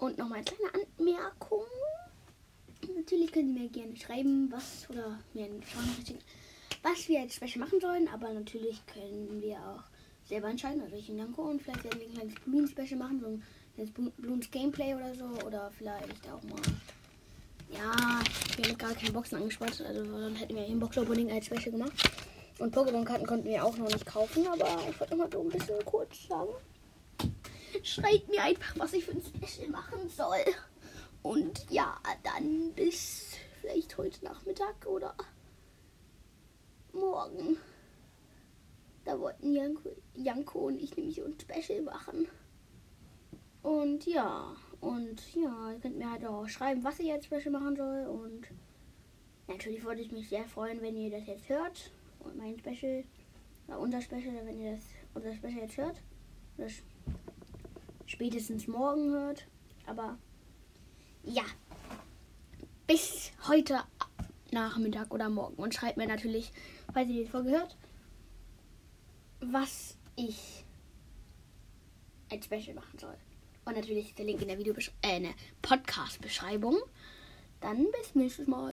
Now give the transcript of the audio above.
Und nochmal eine kleine Anmerkung. Natürlich könnt ihr mir gerne schreiben, was oder mir eine was wir als Special machen sollen. Aber natürlich können wir auch selber entscheiden. Also ich und Janko und vielleicht werden wir ein kleines Bloom-Special machen, so ein kleines Blo- Blooms Gameplay oder so. Oder vielleicht auch mal. Ja, wir haben gar keine Boxen angespart. Also dann hätten wir den Box-Opening als Special gemacht. Und Pokémon-Karten konnten wir auch noch nicht kaufen. Aber ich wollte noch mal so ein bisschen kurz sagen. Schreibt mir einfach, was ich für ein Special machen soll. Und ja, dann bis vielleicht heute Nachmittag oder morgen. Da wollten Janko, Janko und ich nämlich so ein Special machen. Und ja, und ja, ihr könnt mir halt auch schreiben, was ich jetzt Special machen soll. Und natürlich würde ich mich sehr freuen, wenn ihr das jetzt hört. Und mein Special, oder unser Special, wenn ihr das unser Special jetzt hört. Sch- spätestens morgen hört. Aber ja, bis heute Nachmittag oder morgen. Und schreibt mir natürlich, falls ihr die Folge hört, was ich als Special machen soll. Und natürlich der Link in der äh, in der Podcast-Beschreibung. Dann bis nächstes Mal.